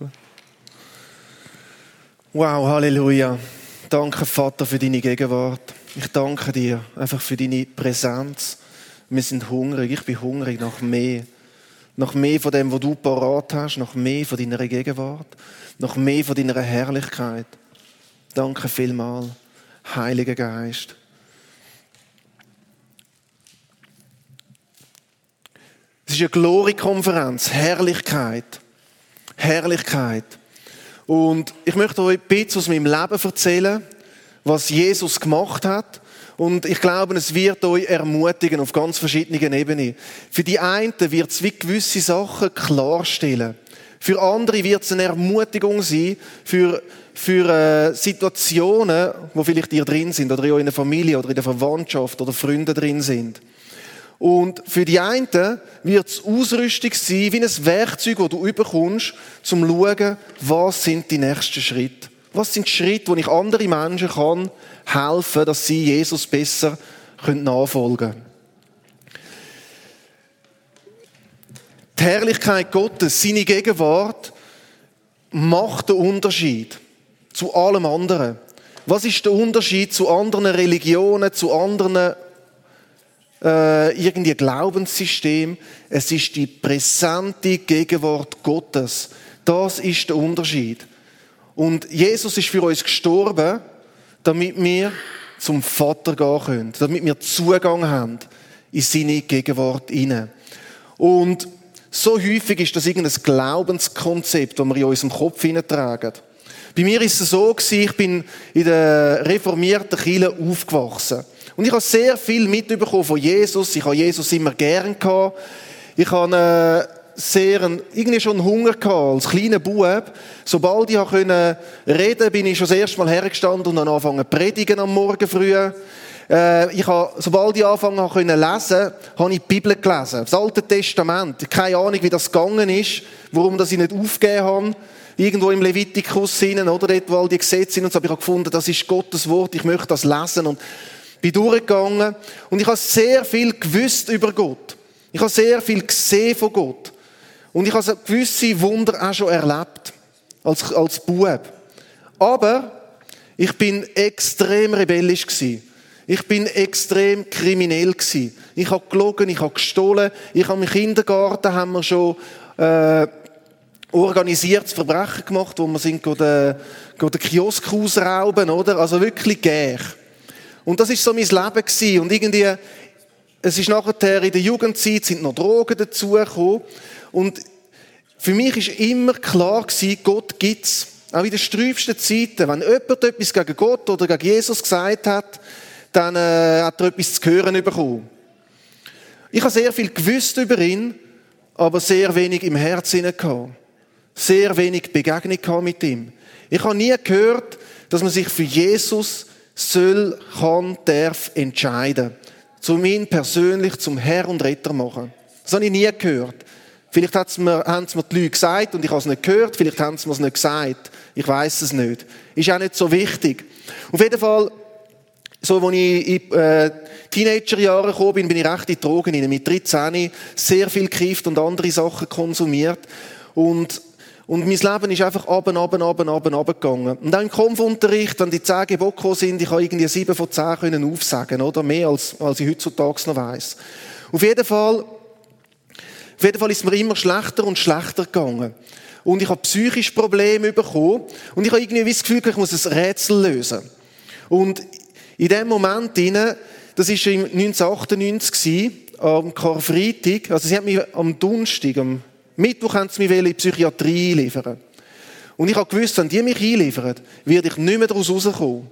gut. Wow, Halleluja. Danke, Vater, für deine Gegenwart. Ich danke dir einfach für deine Präsenz. Wir sind hungrig. Ich bin hungrig nach mehr. Nach mehr von dem, was du parat hast. Nach mehr von deiner Gegenwart. Nach mehr von deiner Herrlichkeit. Danke vielmal, Heiliger Geist. Es ist eine Glory-Konferenz. Herrlichkeit. Herrlichkeit. Und ich möchte euch ein bisschen aus meinem Leben erzählen, was Jesus gemacht hat. Und ich glaube, es wird euch ermutigen auf ganz verschiedenen Ebenen. Für die einen wird es wie gewisse Sachen klarstellen. Für andere wird es eine Ermutigung sein, für, für äh, Situationen, wo vielleicht ihr drin sind, oder in eurer Familie, oder in der Verwandtschaft, oder Freunde drin sind. Und für die einen wird es Ausrüstung sein, wie ein Werkzeug, das du überkommst, zum zu schauen, was sind die nächsten Schritte. Was sind die Schritte, wo ich andere Menschen kann helfen, dass sie Jesus besser nachfolgen können. Die Herrlichkeit Gottes, seine Gegenwart, macht den Unterschied zu allem anderen. Was ist der Unterschied zu anderen Religionen, zu anderen äh, irgendwie Glaubenssystem. Es ist die präsente Gegenwart Gottes. Das ist der Unterschied. Und Jesus ist für uns gestorben, damit wir zum Vater gehen können, damit wir Zugang haben in seine Gegenwart hinein. Und so häufig ist das irgendein Glaubenskonzept, das wir in unserem Kopf hineintragen. Bei mir ist es so ich bin in der reformierten Kirche aufgewachsen. Und ich habe sehr viel mitbekommen von Jesus. Ich habe Jesus immer gern gehabt. Ich habe äh, sehr einen, irgendwie schon Hunger gehabt als kleiner Bub. Sobald ich reden konnte, bin ich schon das erste Mal hergestanden und habe angefangen zu predigen am Morgen früh. Äh, ich habe, sobald ich angefangen habe lesen, habe ich die Bibel gelesen. Das Alte Testament. Keine Ahnung, wie das gegangen ist, warum das ich nicht aufgegeben habe irgendwo im Levitikus hinein, oder dort, wo all die Gesetze sind und so, aber ich habe gefunden, das ist Gottes Wort, ich möchte das lesen und bin durchgegangen und ich habe sehr viel gewusst über Gott. Ich habe sehr viel gesehen von Gott. Und ich habe gewisse Wunder auch schon erlebt. Als, als Bub. Aber ich bin extrem rebellisch gewesen. Ich bin extrem kriminell gewesen. Ich habe gelogen, ich habe gestohlen. Ich habe im Kindergarten haben wir schon äh, organisiertes Verbrechen gemacht, wo wir sind den, den Kiosk ausrauben, oder? Also wirklich gär. Und das ist so mein Leben gewesen. Und irgendwie, es ist nachher in der Jugendzeit sind noch Drogen dazugekommen. Und für mich ist immer klar gewesen, Gott gibt's. Auch in den sträubsten Zeiten. Wenn jemand etwas gegen Gott oder gegen Jesus gesagt hat, dann äh, hat er etwas zu hören bekommen. Ich habe sehr viel gewusst über ihn, aber sehr wenig im Herzen gehabt. Sehr wenig Begegnung mit ihm. Ich habe nie gehört, dass man sich für Jesus soll, kann, darf entscheiden. Zum ihn persönlich zum Herr und Retter machen. Das habe ich nie gehört. Vielleicht mir, haben es mir die Leute gesagt und ich habe es nicht gehört. Vielleicht haben sie mir es nicht gesagt. Ich weiß es nicht. Ist auch nicht so wichtig. Auf jeden Fall, so, als ich in äh, Teenagerjahre gekommen bin, bin ich recht in die Drogen rein. Mit 13 sehr viel gekifft und andere Sachen konsumiert. Und und mein Leben ist einfach ab, ab, ab, ab, ab gegangen. Und auch im Kampfunterricht, wenn die zehn Gebote sind, ich habe irgendwie sieben von zehn können aufsagen, oder? Mehr als, als ich heutzutage noch weiss. Auf jeden Fall, auf jeden Fall ist es mir immer schlechter und schlechter gegangen. Und ich habe psychische Probleme bekommen. Und ich habe irgendwie das Gefühl, ich muss ein Rätsel lösen. Und in dem Moment, das war im 1998, am Karfreitag, also sie hat mich am Donnerstag, am Mittwoch haben sie mich in die Psychiatrie liefern. Und ich habe gewusst, wenn die mich einliefern, werde ich nicht mehr daraus rauskommen.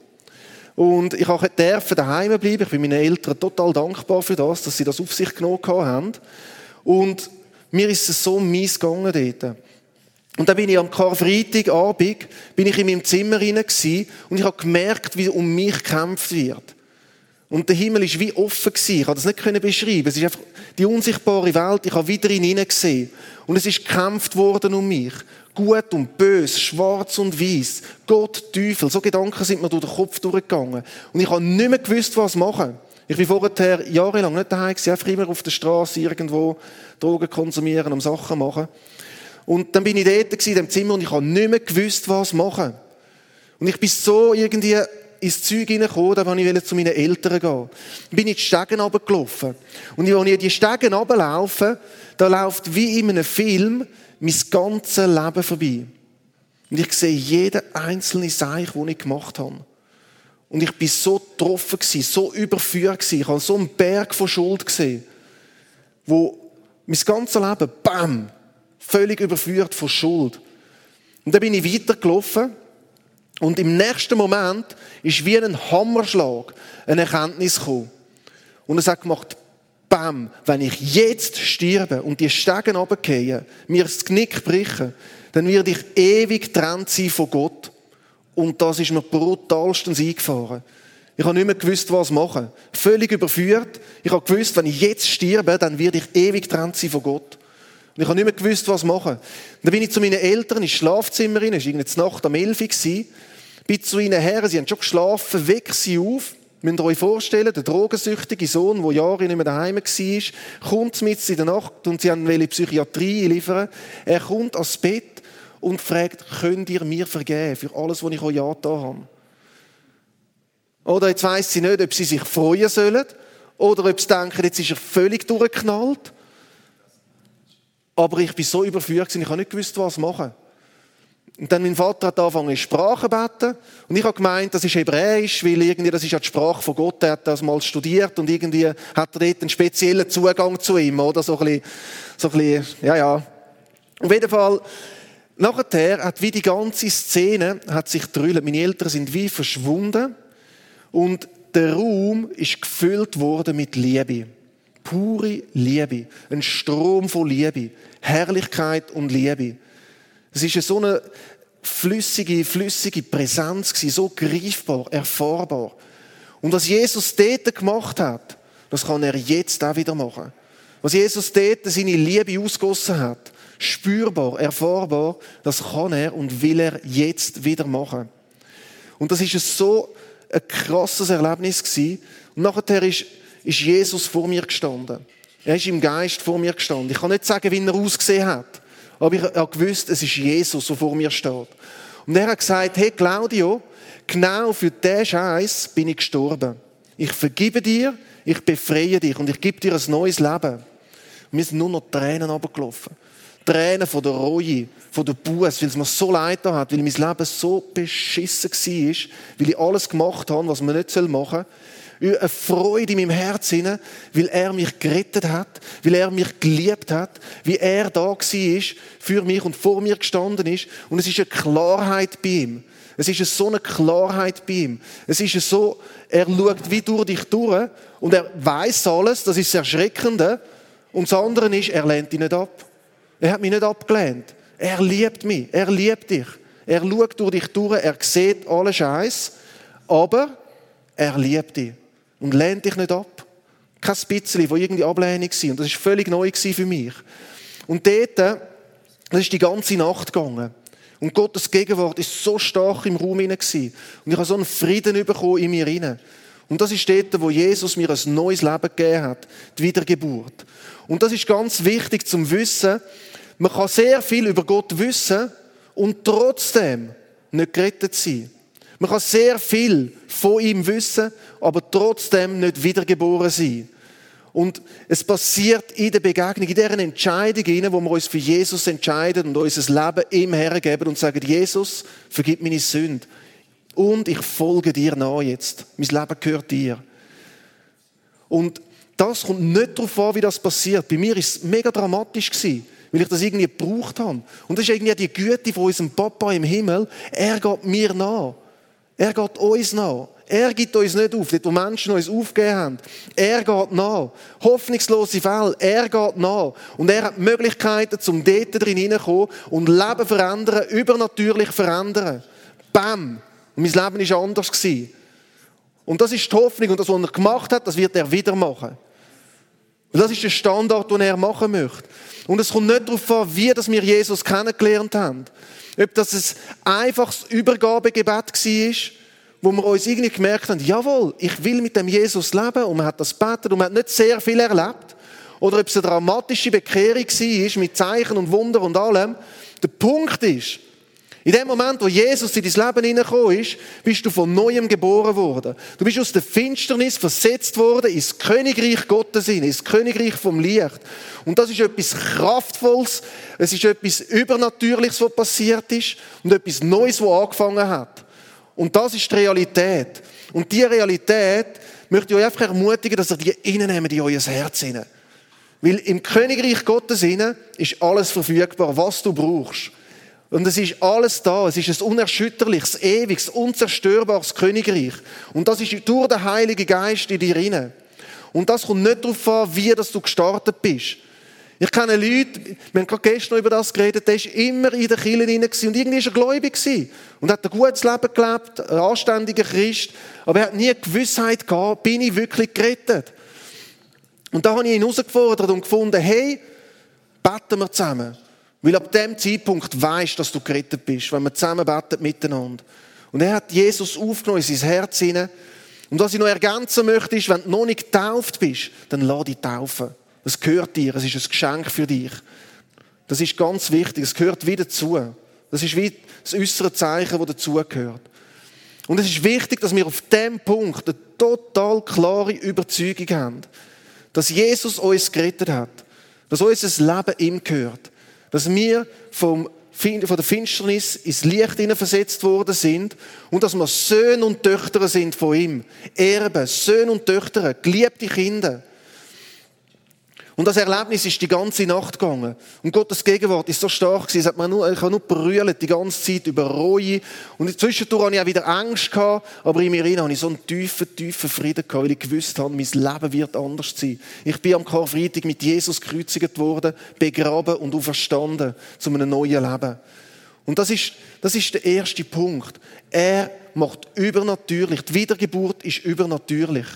Und ich durfte daheim bleiben. Ich bin meinen Eltern total dankbar für das, dass sie das auf sich genommen haben. Und mir ist es so mies gegangen dort. Und dann bin ich am Karfreitagabend, bin ich in meinem Zimmer hinein und ich habe gemerkt, wie um mich gekämpft wird. Und der Himmel ist wie offen gewesen. Ich kann das nicht beschreiben. Es ist einfach die unsichtbare Welt. Ich habe wieder in gesehen. Und es ist gekämpft worden um mich. Gut und böse, schwarz und weiß, Gott, Teufel. So Gedanken sind mir durch den Kopf durchgegangen. Und ich habe nicht mehr gewusst, was machen. Ich bin vorher jahrelang nicht daheim gewesen, einfach immer auf der Straße irgendwo Drogen konsumieren, um Sachen machen. Und dann bin ich dort in dem Zimmer und ich habe nicht mehr gewusst, was machen. Und ich bin so irgendwie ins Zeug hineingekommen, da wollte ich zu meinen Eltern gehen. Dann bin ich die Stegen runtergelaufen. Und als ich die Stegen runterlaufe, da läuft wie in einem Film mein ganzes Leben vorbei. Und ich sehe jeden einzelnen Seich, den ich gemacht habe. Und ich bin so getroffen so überführt Ich habe so einen Berg von Schuld gesehen, wo mein ganzes Leben, bam, völlig überführt von Schuld. Und dann bin ich weitergelaufen und im nächsten Moment ist wie ein Hammerschlag eine Erkenntnis gekommen. Und es hat gemacht, bam, wenn ich jetzt sterbe und die Stegen runtergehe, mir das Knick brechen, dann werde ich ewig getrennt sein von Gott. Und das ist mir brutalstens eingefahren. Ich habe nicht mehr gewusst, was machen. Völlig überführt. Ich habe gewusst, wenn ich jetzt sterbe, dann werde ich ewig getrennt sein von Gott. Und ich habe nicht mehr gewusst, was machen. Und dann bin ich zu meinen Eltern ins Schlafzimmer rein, es war irgendwie Nacht am 11 Uhr, bin zu ihnen her, sie haben schon geschlafen, weck sie auf, Müsst ihr euch vorstellen, der drogensüchtige Sohn, der Jahre nicht mehr daheim war, kommt mit in der Nacht und sie haben eine Psychiatrie liefern. Er kommt ans Bett und fragt, könnt ihr mir vergeben für alles, was ich euch da habe? Oder jetzt weiss sie nicht, ob sie sich freuen sollen oder ob sie denken, jetzt ist er völlig durchgeknallt. Aber ich bin so überführt, ich habe nicht gewusst, was machen. Und dann mein Vater hat angefangen, in Sprachen beten. Und ich habe gemeint, das ist Hebräisch, weil irgendwie, das ist ja die Sprache von Gott. Er hat das mal studiert und irgendwie hat er dort einen speziellen Zugang zu ihm, oder? So ein bisschen, so ein bisschen, ja, ja. Auf jeden Fall, nachher hat wie die ganze Szene, hat sich drüllt. Meine Eltern sind wie verschwunden. Und der Raum ist gefüllt worden mit Liebe. Pure Liebe. Ein Strom von Liebe. Herrlichkeit und Liebe. Es ist so eine flüssige, flüssige Präsenz gewesen, so greifbar, erfahrbar. Und was Jesus dort gemacht hat, das kann er jetzt auch wieder machen. Was Jesus dort seine Liebe ausgossen hat, spürbar, erfahrbar, das kann er und will er jetzt wieder machen. Und das ist so ein krasses Erlebnis gewesen. Und nachher ist, ist Jesus vor mir gestanden. Er ist im Geist vor mir gestanden. Ich kann nicht sagen, wie er ausgesehen hat. Aber ich habe gewusst, es ist Jesus, der vor mir steht. Und er hat gesagt, hey Claudio, genau für diesen Scheiß bin ich gestorben. Ich vergebe dir, ich befreie dich und ich gebe dir ein neues Leben. Und mir sind nur noch Tränen runtergelaufen. Tränen von der Reue, von der Buß, weil es mir so leid hat, weil mein Leben so beschissen war, weil ich alles gemacht habe, was man nicht machen soll eine Freude in meinem Herzen, weil er mich gerettet hat, weil er mich geliebt hat, wie er da war für mich und vor mir gestanden ist. Und es ist eine Klarheit bei ihm. Es ist so eine Klarheit bei ihm. Es ist so, er schaut wie durch dich durch und er weiß alles, das ist das Erschreckende. Und das andere ist, er lehnt dich nicht ab. Er hat mich nicht abgelehnt. Er liebt mich. Er liebt dich. Er schaut durch dich durch. Er sieht alle Scheiß. Aber er liebt dich und lehnt dich nicht ab. Kein bisschen, wo irgendwie Ablehnung war. Und das war völlig neu für mich. Und dort, das ist die ganze Nacht gegangen. Und Gottes Gegenwart ist so stark im Raum hinein Und ich habe so einen Frieden bekommen in mir hinein. Und das ist dort, wo Jesus mir ein neues Leben gegeben hat. Die Wiedergeburt. Und das ist ganz wichtig zum Wissen. Man kann sehr viel über Gott wissen und trotzdem nicht gerettet sein. Man kann sehr viel von ihm wissen, aber trotzdem nicht wiedergeboren sein. Und es passiert in der Begegnung, in deren Entscheidung, wo wir uns für Jesus entscheiden und unser Leben ihm hergeben und sagen, Jesus, vergib meine Sünde. Und ich folge dir nach jetzt. Mein Leben gehört dir. Und das kommt nicht darauf an, wie das passiert. Bei mir war es mega dramatisch weil ich das irgendwie gebraucht habe. Und das ist irgendwie die Güte von unserem Papa im Himmel. Er geht mir nach. Er geht uns nach. Er gibt uns nicht auf, dort wo Menschen uns aufgegeben haben. Er geht nach. Hoffnungslose Fälle, er geht nach. Und er hat Möglichkeiten, zum dort drin hineinzukommen und Leben verändern, übernatürlich verändern. Bam! Und mein Leben war anders. Und das ist die Hoffnung. Und das, was er gemacht hat, das wird er wieder machen. Und das ist der Standard, den er machen möchte. Und es kommt nicht darauf an, wie wir Jesus kennengelernt haben. Ob das ein einfaches Übergabegebet war, wo wir uns irgendwie gemerkt haben, jawohl, ich will mit dem Jesus leben und man hat das betet und man hat nicht sehr viel erlebt. oder ob es eine dramatische Bekehrung war, mit Zeichen und Wunder und allem. Der Punkt ist, in dem Moment, wo Jesus in dein Leben hineingekommen ist, bist du von Neuem geboren worden. Du bist aus der Finsternis versetzt worden ins Königreich Gottes hin, ins Königreich vom Licht. Und das ist etwas Kraftvolles, es ist etwas Übernatürliches, was passiert ist und etwas Neues, was angefangen hat. Und das ist die Realität. Und diese Realität möchte ich euch einfach ermutigen, dass ihr die innennehmen in euer Herz hinein. Weil im Königreich Gottes hinein ist alles verfügbar, was du brauchst. Und es ist alles da. Es ist ein unerschütterliches, ewiges, unzerstörbares Königreich. Und das ist durch den Heiligen Geist in dir rein. Und das kommt nicht darauf an, wie dass du gestartet bist. Ich kenne Leute, wir haben gerade gestern über das geredet, der war immer in der Kirche drin und irgendwie war er gläubig und hat ein gutes Leben gelebt, ein anständiger Christ, aber er hat nie Gewissheit gehabt, bin ich wirklich gerettet? Und da habe ich ihn herausgefordert und gefunden, hey, beten wir zusammen. Weil ab dem Zeitpunkt weißt, dass du gerettet bist, wenn wir zusammen beten miteinander. Und er hat Jesus aufgenommen in sein Herz hinein. Und was ich noch ergänzen möchte, ist, wenn du noch nicht getauft bist, dann lass dich taufen. Das gehört dir, es ist ein Geschenk für dich. Das ist ganz wichtig, es gehört wieder zu. Das ist wie das äußere Zeichen, das dazugehört. Und es ist wichtig, dass wir auf dem Punkt eine total klare Überzeugung haben, dass Jesus uns gerettet hat, dass unser Leben ihm gehört dass wir vom, von der Finsternis ins Licht versetzt worden sind und dass wir Söhne und Töchter sind von ihm. Erben, Söhne und Töchter, geliebte Kinder. Und das Erlebnis ist die ganze Nacht gegangen. Und Gottes Gegenwart ist so stark gewesen. Es hat mir nur, ich habe nur brüllt die ganze Zeit über Reue. Und zwischendurch hatte ich auch wieder Angst gehabt. Aber in mir rein hatte ich so einen tiefen, tiefen Frieden gehabt, weil ich gewusst habe, mein Leben wird anders sein. Ich bin am Karfreitag mit Jesus gekreuzigt worden, begraben und auferstanden zu einem neuen Leben. Und das ist, das ist der erste Punkt. Er macht übernatürlich. Die Wiedergeburt ist übernatürlich.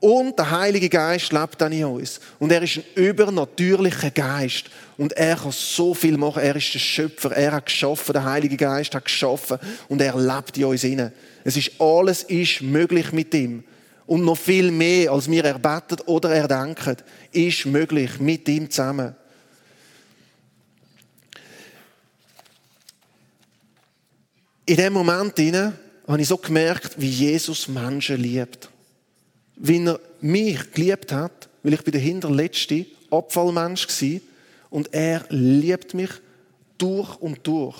Und der Heilige Geist lebt dann in uns. Und er ist ein übernatürlicher Geist. Und er kann so viel machen. Er ist der Schöpfer. Er hat geschaffen. Der Heilige Geist hat geschaffen. Und er lebt in uns inne. Es ist, alles ist möglich mit ihm. Und noch viel mehr, als wir erbeten oder erdenken, ist möglich mit ihm zusammen. In dem Moment habe ich so gemerkt, wie Jesus Menschen liebt wie er mich geliebt hat, weil ich bin der hinterletzte Abfallmensch war und er liebt mich durch und durch.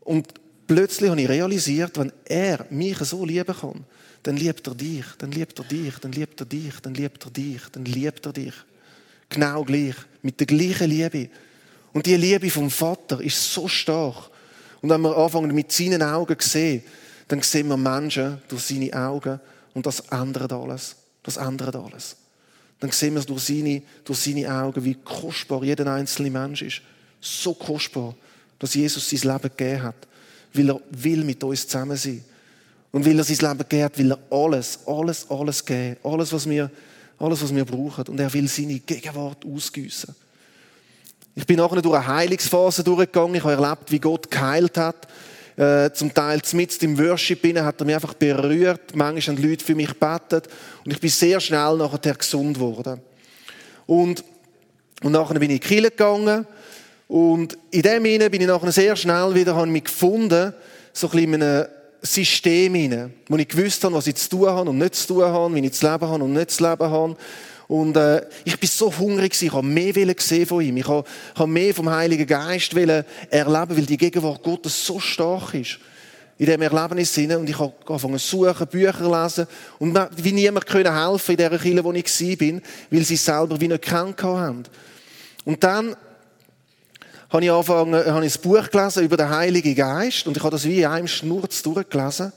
Und plötzlich habe ich realisiert, wenn er mich so lieben kann, dann liebt er dich, dann liebt er dich, dann liebt er dich, dann liebt er dich, dann liebt er dich. Genau gleich, mit der gleichen Liebe. Und die Liebe vom Vater ist so stark. Und wenn wir anfangen mit seinen Augen zu sehen, dann sehen wir Menschen durch seine Augen und das ändert alles. Das ändert alles. Dann sehen wir es durch seine, durch seine Augen, wie kostbar jeder einzelne Mensch ist. So kostbar, dass Jesus sein Leben gegeben hat. Weil er will mit uns zusammen sein. Und weil er sein Leben gegeben hat, will er alles, alles, alles geben. Alles, was wir, alles, was wir brauchen. Und er will seine Gegenwart ausgüssen. Ich bin nachher durch eine Heilungsphase durchgegangen. Ich habe erlebt, wie Gott geheilt hat äh, zum Teil mitten im Worship bin, hat er mich einfach berührt. Manchmal haben Leute für mich gebetet und ich bin sehr schnell nachher gesund geworden. Und, und nachher bin ich in die Kirche gegangen und in dem Sinne bin ich nachher sehr schnell wieder, habe mich gefunden, so ein bisschen in System hinein, wo ich gewusst habe, was ich zu tun habe und nicht zu tun habe, wie ich zu leben habe und nicht zu leben habe. Und äh, ich bin so hungrig gewesen, ich habe mehr gesehen von ihm. Ich habe, habe mehr vom Heiligen Geist erleben, weil die Gegenwart Gottes so stark ist. In diesem Erlebnis Sinne. Und ich habe angefangen zu suchen, Bücher lesen. Und wie niemand können helfen in dieser Kirche, wo ich war, weil sie selber wie nicht gekannt haben. Und dann habe ich angefangen, habe ich ein Buch gelesen über den Heiligen Geist. Und ich habe das wie in einem Schnurz durchgelesen.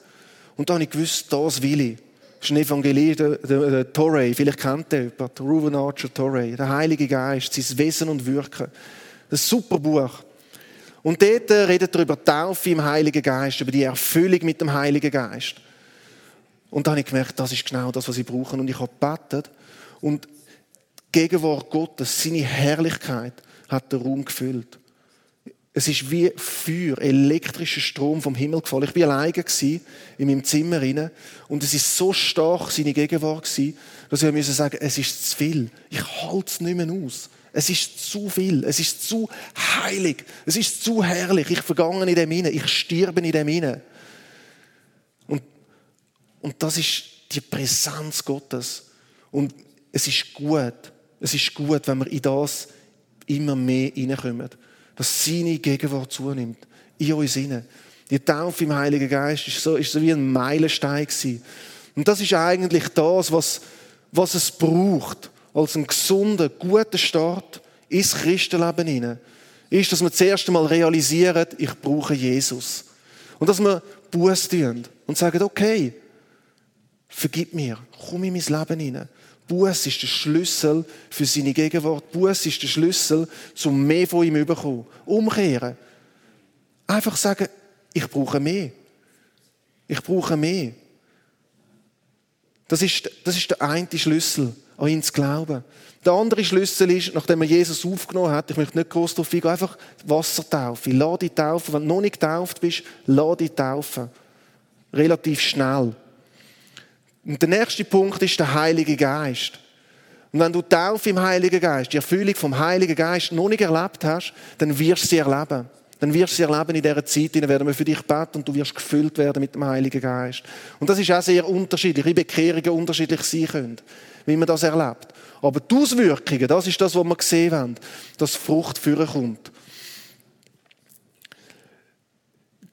Und da habe ich gewusst, das will ich. Ist ein Evangelium, der, der, der Torrey, vielleicht kennt ihr jemand, Ruben Archer Torrey, der Heilige Geist, sein Wesen und Wirken. Ein super Buch. Und dort äh, redet er über Taufe im Heiligen Geist, über die Erfüllung mit dem Heiligen Geist. Und dann habe ich gemerkt, das ist genau das, was ich brauche. Und ich habe gebetet. Und die Gegenwart Gottes, seine Herrlichkeit, hat den Raum gefüllt. Es ist wie Feuer, elektrischer Strom vom Himmel gefallen. Ich war alleine in meinem Zimmer und es ist so stark seine Gegenwart dass ich müssen sagen, es ist zu viel. Ich halte es nicht mehr aus. Es ist zu viel. Es ist zu heilig. Es ist zu herrlich. Ich vergange in dem hinein. Ich sterbe in dem hinein. Und, und das ist die Präsenz Gottes. Und es ist gut. Es ist gut, wenn wir in das immer mehr hineinkommen dass seine Gegenwart zunimmt. In uns hinein. Die Taufe im Heiligen Geist ist so, ist so wie ein Meilenstein gewesen. Und das ist eigentlich das, was, was es braucht, als einen gesunden, guten Start ins Christenleben hinein. Ist, dass wir zuerst einmal realisieren, ich brauche Jesus. Und dass wir Buß tun und sagen, okay, vergib mir, komm in mein Leben hinein. Buß ist der Schlüssel für seine Gegenwart. Buß ist der Schlüssel, zum mehr von ihm zu bekommen. Umkehren. Einfach sagen, ich brauche mehr. Ich brauche mehr. Das ist, das ist der eine Schlüssel, an ihn zu glauben. Der andere Schlüssel ist, nachdem er Jesus aufgenommen hat, ich möchte nicht groß darauf eingehen, einfach Wassertaufe. Lass dich taufen. Wenn du noch nicht getauft bist, lass dich taufen. Relativ schnell. Und der nächste Punkt ist der Heilige Geist. Und wenn du Taufe im Heiligen Geist, die Erfüllung vom Heiligen Geist noch nicht erlebt hast, dann wirst du sie erleben. Dann wirst du sie erleben in dieser Zeit, dann werden wir für dich beten und du wirst gefüllt werden mit dem Heiligen Geist. Und das ist auch sehr unterschiedlich, wie Bekehrungen unterschiedlich sein können, wie man das erlebt. Aber die Auswirkungen, das ist das, was wir gesehen haben, dass Frucht führen kommt.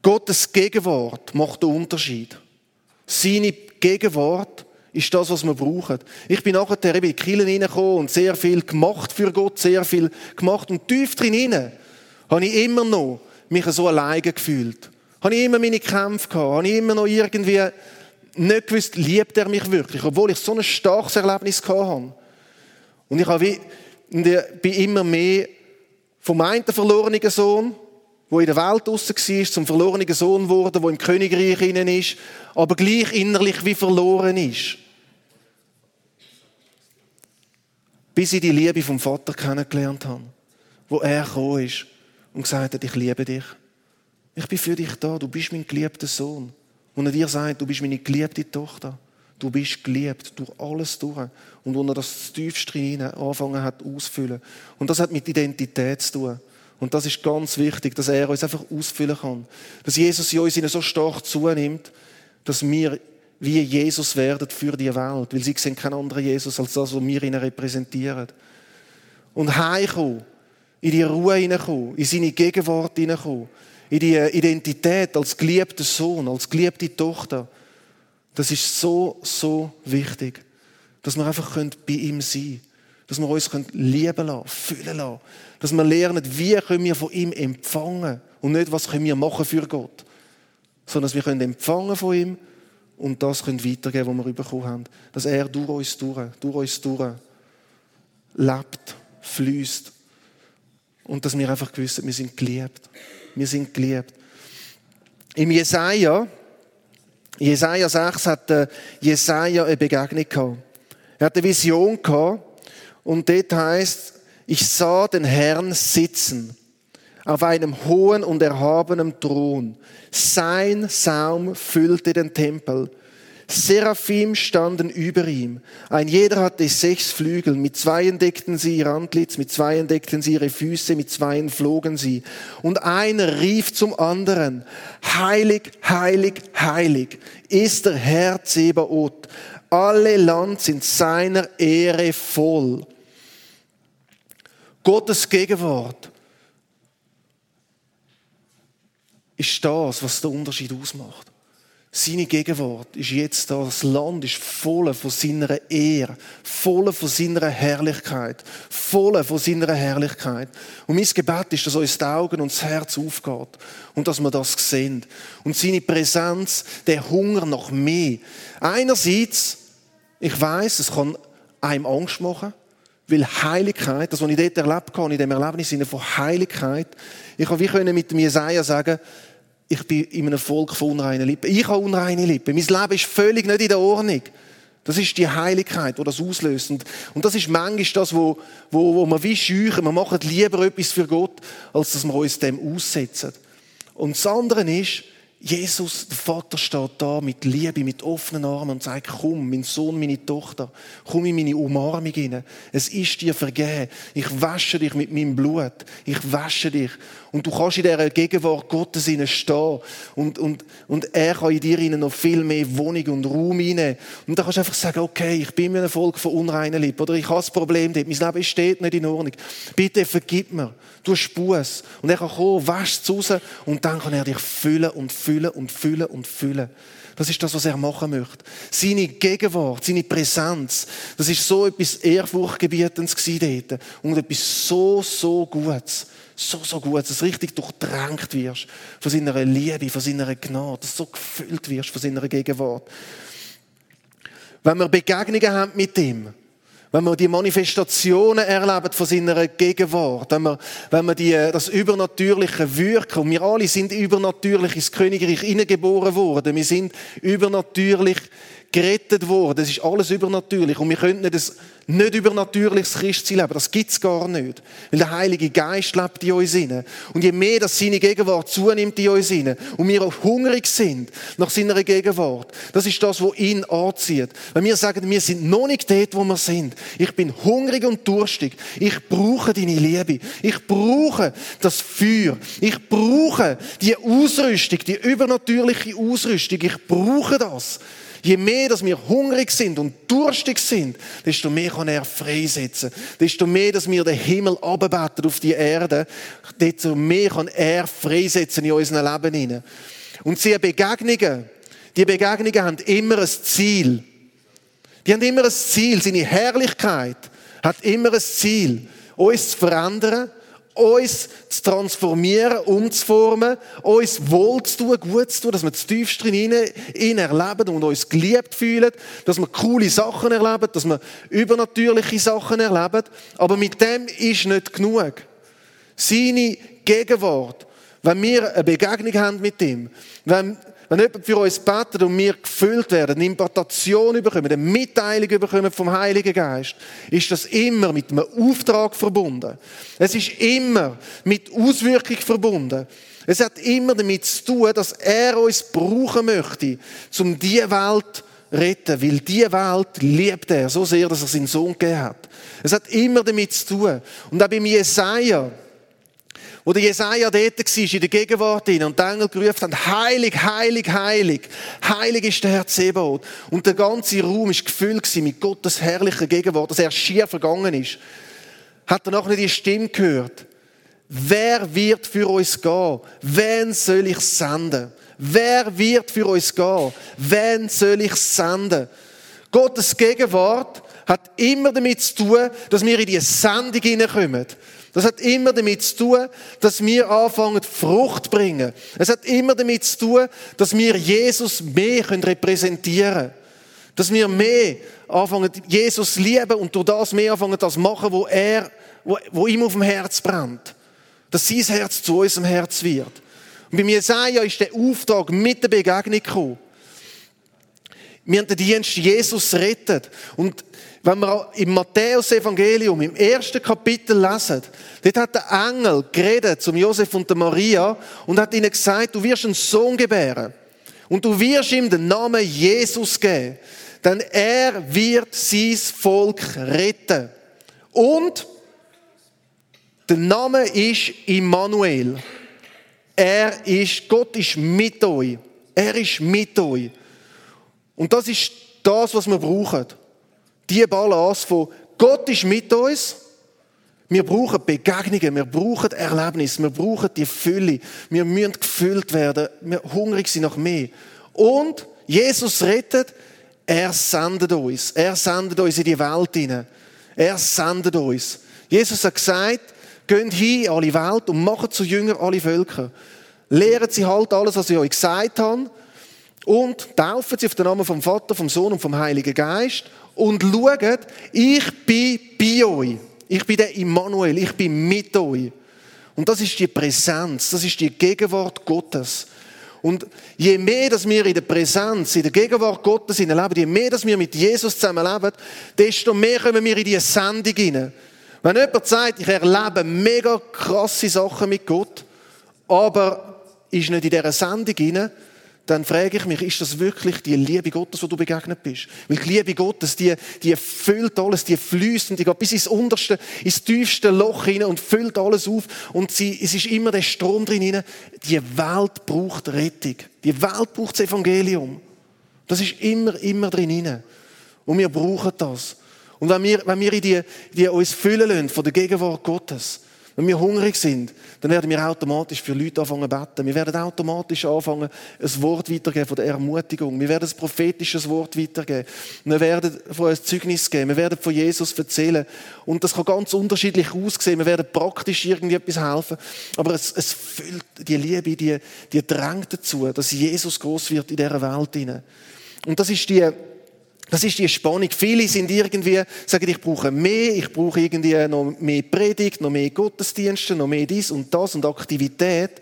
Gottes Gegenwart macht den Unterschied. Seine Gegenwart ist das, was wir brauchen. Ich bin nachher in die Kirche reingekommen und sehr viel gemacht für Gott, sehr viel gemacht. Und tief drin habe ich immer noch mich so alleine gefühlt. Habe ich immer meine Kämpfe gehabt. Habe ich immer noch irgendwie nicht gewusst, liebt er mich wirklich, obwohl ich so ein starkes Erlebnis gehabt habe. Und ich habe wie, bin immer mehr vom einen verlorenen Sohn wo in der Welt draussen war, zum verlorenen Sohn geworden, der im Königreich innen ist, aber gleich innerlich wie verloren ist. Bis ich die Liebe vom Vater kennengelernt habe, wo er gekommen ist und gesagt hat, ich liebe dich. Ich bin für dich da, du bist mein geliebter Sohn. Und er dir sagt, du bist meine geliebte Tochter. Du bist geliebt durch alles durch. Und wo er das tiefste hinein angefangen hat auszufüllen. Und das hat mit Identität zu tun. Und das ist ganz wichtig, dass er uns einfach ausfüllen kann. Dass Jesus in uns so stark zunimmt, dass wir wie Jesus werden für die Welt. Weil sie sehen keinen anderen Jesus als das, was wir ihnen repräsentieren. Und heimkommen, in die Ruhe hineinkommen, in seine Gegenwart hineinkommen, in die Identität als geliebter Sohn, als geliebte Tochter. Das ist so, so wichtig, dass wir einfach bei ihm sein können. Dass wir uns lieben lassen, fühlen lassen. Dass wir lernen, wie können wir von ihm empfangen und nicht, was können wir machen für Gott. Sondern dass wir können empfangen von ihm und das können weitergeben, was wir bekommen haben. Dass er durch uns durch, durch uns durch lebt, fließt. Und dass wir einfach wissen, wir sind geliebt. Wir sind geliebt. Im Jesaja, Jesaja 6 hat Jesaja eine Begegnung gehabt. Er hat eine Vision gehabt und dort heißt, ich sah den Herrn sitzen auf einem hohen und erhabenen Thron. Sein Saum füllte den Tempel. Seraphim standen über ihm. Ein jeder hatte sechs Flügel. Mit zweien deckten sie ihr Antlitz, mit zweien deckten sie ihre Füße, mit zweien flogen sie. Und einer rief zum anderen, Heilig, heilig, heilig ist der Herr Zebaoth. Alle Land sind seiner Ehre voll. Gottes Gegenwart ist das, was den Unterschied ausmacht. Seine Gegenwart ist jetzt da. Das Land ist voll von seiner Ehre, voll von seiner Herrlichkeit, voll von seiner Herrlichkeit. Und mein Gebet ist, dass uns die Augen und das Herz aufgeht und dass wir das sehen. Und seine Präsenz, der Hunger nach mehr. Einerseits, ich weiß, es kann einem Angst machen. Weil Heiligkeit, das, was ich dort erlebt habe, in dem Erlebnis von Heiligkeit, ich habe wie mit dem Jesaja sagen, ich bin in einem Volk von unreinen Lippen. Ich habe unreine Lippen. Mein Leben ist völlig nicht in der Ordnung. Das ist die Heiligkeit, die das auslöst. Und, und das ist manchmal das, wo, wo, wo wir wie scheuchen. Wir machen lieber etwas für Gott, als dass wir uns dem aussetzen. Und das andere ist, Jesus, der Vater steht da mit Liebe, mit offenen Armen und sagt, komm, mein Sohn, meine Tochter, komm in meine Umarmung hinein. Es ist dir vergeben. Ich wasche dich mit meinem Blut. Ich wasche dich. Und du kannst in dieser Gegenwart Gottes stehen. Und, und, und er kann in dir noch viel mehr Wohnung und Raum hinein. Und dann kannst du einfach sagen, okay, ich bin mir ein Volk von unreinen Lippen. Oder ich habe das Problem dort. Mein Leben steht nicht in Ordnung. Bitte vergib mir. Du hast Buß. Und er kann kommen, wasch es raus. Und dann kann er dich füllen und füllen und füllen und füllen. Das ist das, was er machen möchte. Seine Gegenwart, seine Präsenz, das ist so etwas Ehrfurchtgebietendes dort. Und etwas so, so Gutes. So, so gut, dass du richtig durchdrängt wirst von seiner Liebe, von seiner Gnade, dass du so gefüllt wirst von seiner Gegenwart. Wenn wir Begegnungen haben mit ihm, wenn wir die Manifestationen erleben von seiner Gegenwart, wenn wir, wenn wir die, das übernatürliche Wirken, und wir alle sind übernatürlich ins Königreich hineingeboren worden, wir sind übernatürlich gerettet worden, das ist alles übernatürlich. Und wir können nicht das nicht übernatürliches Christsein. Das gibt's gar nicht. Weil der Heilige Geist lebt in uns inne. Und je mehr dass seine Gegenwart zunimmt in uns inne und wir auch hungrig sind nach seiner Gegenwart, das ist das, was ihn anzieht. Wenn wir sagen, wir sind noch nicht dort, wo wir sind. Ich bin hungrig und durstig. Ich brauche deine Liebe. Ich brauche das Feuer. Ich brauche die Ausrüstung, die übernatürliche Ausrüstung. Ich brauche das. Je mehr, dass wir hungrig sind und durstig sind, desto mehr kann er freisetzen. Desto mehr, dass wir den Himmel abbeten auf die Erde, desto mehr kann er freisetzen in unserem Leben hinein. Und diese Begegnungen, die Begegnungen haben immer ein Ziel. Die haben immer ein Ziel. Seine Herrlichkeit hat immer ein Ziel, uns zu verändern, uns zu transformieren, umzuformen, uns wohl zu tun, gut zu tun, dass wir das tiefste drin ihn erleben und uns geliebt fühlen, dass wir coole Sachen erleben, dass wir übernatürliche Sachen erleben. Aber mit dem ist nicht genug. Seine Gegenwart, wenn wir eine Begegnung haben mit ihm, wenn wenn jemand für uns betet und wir gefüllt werden, eine Impartation bekommen, eine Mitteilung bekommen vom Heiligen Geist, ist das immer mit einem Auftrag verbunden. Es ist immer mit Auswirkung verbunden. Es hat immer damit zu tun, dass er uns brauchen möchte, um diese Welt zu retten, weil diese Welt liebt er so sehr, dass er seinen Sohn gegeben hat. Es hat immer damit zu tun. Und auch beim Jesaja, wo der Jesaja dort war, in der Gegenwart und die Engel gerufen haben, heilig, heilig, heilig, heilig ist der Herr Zebaoth. Und der ganze Raum ist gefüllt mit Gottes herrlicher Gegenwart, dass er schier vergangen ist. Hat er noch nicht die Stimme gehört? Wer wird für uns gehen? Wen soll ich senden? Wer wird für uns gehen? Wen soll ich senden? Gottes Gegenwart hat immer damit zu tun, dass wir in die Sendung hineinkommen. Das hat immer damit zu tun, dass wir anfangen, Frucht bringen. Es hat immer damit zu tun, dass wir Jesus mehr repräsentieren können. Dass wir mehr anfangen, Jesus lieben und durch das mehr anfangen, das machen, wo er, wo, wo ihm auf dem Herz brennt. Dass sein Herz zu unserem Herz wird. Und bei Jesaja ist der Auftrag mit der Begegnung gekommen. Wir haben den Dienst Jesus rettet. Und wenn wir im Matthäus-Evangelium im ersten Kapitel lesen, dort hat der Engel geredet zum Josef und der Maria und hat ihnen gesagt, du wirst einen Sohn gebären. Und du wirst ihm den Namen Jesus geben. Denn er wird sein Volk retten. Und der Name ist Immanuel. Er ist, Gott ist mit euch. Er ist mit euch. Und das ist das, was wir brauchen. Die Balance von Gott ist mit uns. Wir brauchen Begegnungen, wir brauchen Erlebnisse, wir brauchen die Fülle. Wir müssen gefüllt werden, wir hungrig sind nach mehr. Und Jesus rettet, er sendet uns. Er sendet uns in die Welt hinein. Er sendet uns. Jesus hat gesagt, geht hin in alle Welt und macht zu Jünger alle Völker. Lehren sie halt alles, was ich euch gesagt habe. Und taufen sie auf den Namen vom Vater, vom Sohn und vom Heiligen Geist und schaut, ich bin bei euch. Ich bin der Immanuel, ich bin mit euch. Und das ist die Präsenz, das ist die Gegenwart Gottes. Und je mehr, dass wir in der Präsenz, in der Gegenwart Gottes leben, je mehr, dass wir mit Jesus zusammen leben, desto mehr kommen wir in diese Sendung hinein. Wenn jemand sagt, ich erlebe mega krasse Sachen mit Gott, aber ist nicht in dieser Sendung hinein, dann frage ich mich, ist das wirklich die Liebe Gottes, wo du begegnet bist? Weil die Liebe Gottes, die, die füllt alles, die fließt und die geht bis ins unterste, ins tiefste Loch hinein und füllt alles auf. Und sie, es ist immer der Strom drin hinein. Die Welt braucht Rettung. Die Welt braucht das Evangelium. Das ist immer, immer drin hinein. Und wir brauchen das. Und wenn wir, wenn wir in die, die uns füllen lassen von der Gegenwart Gottes, wenn wir hungrig sind, dann werden wir automatisch für Leute anfangen zu beten. Wir werden automatisch anfangen, ein Wort weitergeben von der Ermutigung. Wir werden ein prophetisches Wort weitergeben. Wir werden von ein Zeugnis geben. Wir werden von Jesus erzählen. Und das kann ganz unterschiedlich aussehen. Wir werden praktisch irgendwie etwas helfen. Aber es, es füllt die Liebe, die, die drängt dazu, dass Jesus groß wird in dieser Welt. Und das ist die, das ist die Spannung. Viele sind irgendwie, sagen, ich brauche mehr, ich brauche irgendwie noch mehr Predigt, noch mehr Gottesdienste, noch mehr dies und das und Aktivität.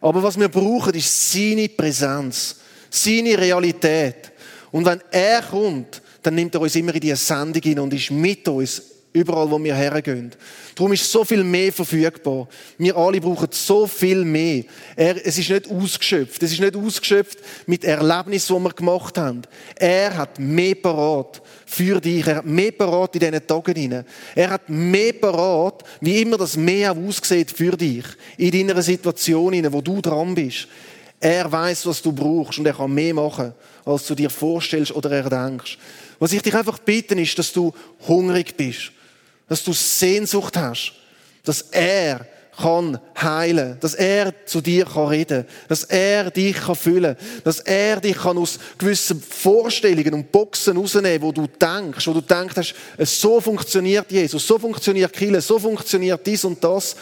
Aber was wir brauchen, ist seine Präsenz, seine Realität. Und wenn er kommt, dann nimmt er uns immer in diese Sendung hin und ist mit uns Überall, wo wir hergehen. Darum ist so viel mehr verfügbar. Wir alle brauchen so viel mehr. Er, es ist nicht ausgeschöpft. Es ist nicht ausgeschöpft mit Erlebnissen, die wir gemacht haben. Er hat mehr parat für dich. Er hat mehr parat in diesen Tagen hinein. Er hat mehr parat, wie immer das mehr auch aussieht für dich. In deiner Situation hinein, wo du dran bist. Er weiß, was du brauchst und er kann mehr machen, als du dir vorstellst oder erdenkst. Was ich dich einfach bitte, ist, dass du hungrig bist dass du Sehnsucht hast, dass er kann heilen, dass er zu dir kann reden, dass er dich kann füllen, dass er dich kann aus gewissen Vorstellungen und Boxen rausnehmen, wo du denkst, wo du denkst hast, so funktioniert Jesus, so funktioniert Kille, so funktioniert dies und das.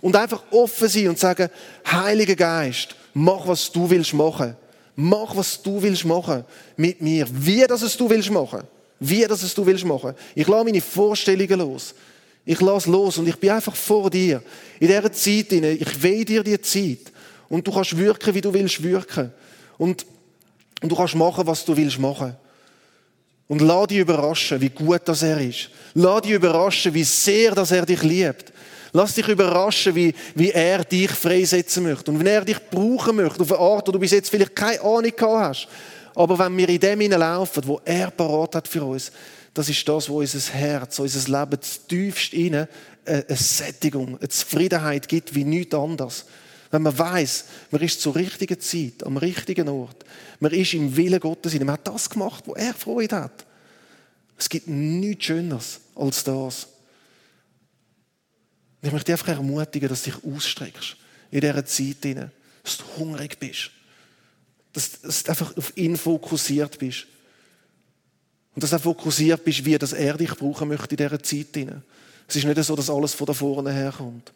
Und einfach offen sein und sagen, Heiliger Geist, mach was du willst machen, mach was du willst machen mit mir, wie das es du willst machen. Wie das es du willst machen. Ich lasse meine Vorstellungen los. Ich lasse los und ich bin einfach vor dir. In dieser Zeit, ich will dir die Zeit. Und du kannst wirken, wie du willst wirken. Und, und du kannst machen, was du willst machen. Und lass dich überraschen, wie gut das er ist. Lass dich überraschen, wie sehr dass er dich liebt. Lass dich überraschen, wie, wie er dich freisetzen möchte. Und wenn er dich brauchen möchte, auf eine Art, wo du bis jetzt vielleicht keine Ahnung gehabt hast, aber wenn wir in dem laufen, wo er parat hat für uns, das ist das, wo unser Herz, unser Leben tiefst innen eine Sättigung, eine Zufriedenheit gibt wie nichts anderes. Wenn man weiß, man ist zur richtigen Zeit, am richtigen Ort, man ist im Willen Gottes, man hat das gemacht, wo er Freude hat. Es gibt nichts Schöneres als das. Ich möchte dich einfach ermutigen, dass du dich ausstreckst in dieser Zeit, dass du hungrig bist dass, dass du einfach auf ihn fokussiert bist. Und dass du fokussiert bist, wie das er dich brauchen möchte in dieser Zeit. Es ist nicht so, dass alles von da vorne herkommt,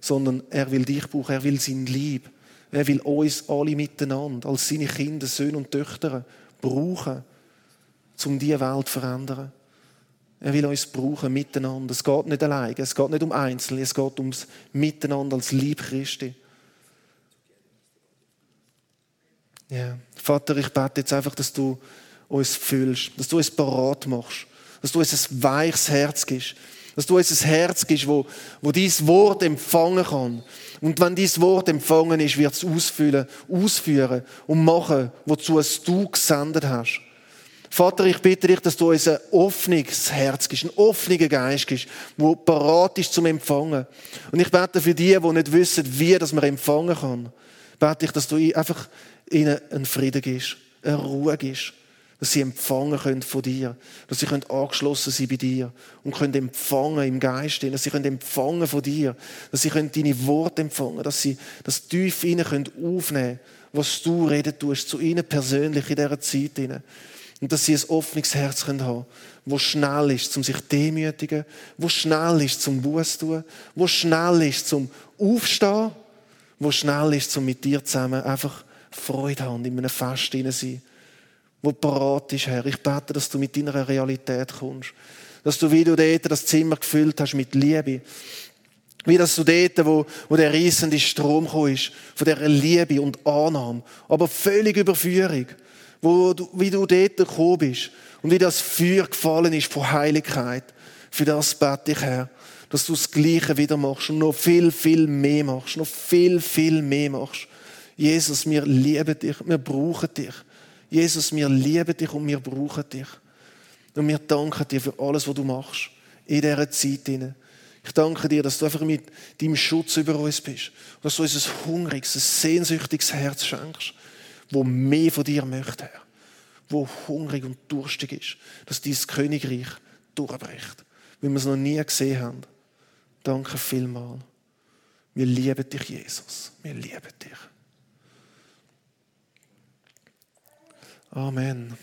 sondern er will dich brauchen, er will sein Lieb. Er will uns alle miteinander, als seine Kinder, Söhne und Töchter, brauchen, um diese Welt zu verändern. Er will uns brauchen miteinander. Es geht nicht alleine, es geht nicht um Einzelne, es geht ums Miteinander als Lieb Christi. Ja. Vater, ich bete jetzt einfach, dass du uns fühlst, dass du uns parat machst, dass du uns ein weiches Herz gibst, dass du uns ein Herz gibst, wo, wo dieses Wort empfangen kann. Und wenn dieses Wort empfangen ist, wird es ausfüllen, ausführen und machen, wozu es du gesendet hast. Vater, ich bitte dich, dass du uns ein offenes Herz gibst, einen offenen Geist gibst, der parat ist zum Empfangen. Und ich bete für die, die nicht wissen, wie das man empfangen kann, bete ich, dass du einfach ihnen einen Frieden gibst, eine Ruhe gibst, dass sie empfangen können von dir, dass sie können angeschlossen sein bei dir und können empfangen im Geist, dass sie können empfangen von dir, dass sie können deine Worte empfangen, dass sie das tief ihnen können aufnehmen, was du reden tust zu ihnen persönlich in dieser Zeit ihnen. Und dass sie ein offenes Herz können haben, wo schnell ist, zum sich demütigen, wo schnell ist, zum Buß tun, wo schnell ist, zum Aufstehen, wo schnell ist, zum mit dir zusammen einfach Freude haben und in einem Fest sein, wo parat ist, Herr. Ich bete, dass du mit deiner Realität kommst. Dass du, wie du dort das Zimmer gefüllt hast mit Liebe, Wie das du dort, wo, wo der riesende Strom ist, von der Liebe und Annahme, aber völlig Überführung, wo du, wie du dort gekommen bist und wie das Feuer gefallen ist von Heiligkeit. Für das bete ich, Herr, dass du das Gleiche wieder machst und noch viel, viel mehr machst, noch viel, viel mehr machst. Jesus, wir lieben dich, wir brauchen dich. Jesus, wir lieben dich und wir brauchen dich. Und wir danken dir für alles, was du machst in dieser Zeit. Ich danke dir, dass du einfach mit deinem Schutz über uns bist. Dass du uns ein hungriges, ein sehnsüchtiges Herz schenkst, wo mehr von dir möchte, Herr. Wo hungrig und durstig ist, dass dieses Königreich durchbricht. Wie wir es noch nie gesehen haben. Danke vielmal. Wir lieben dich, Jesus. Wir lieben dich. Amen.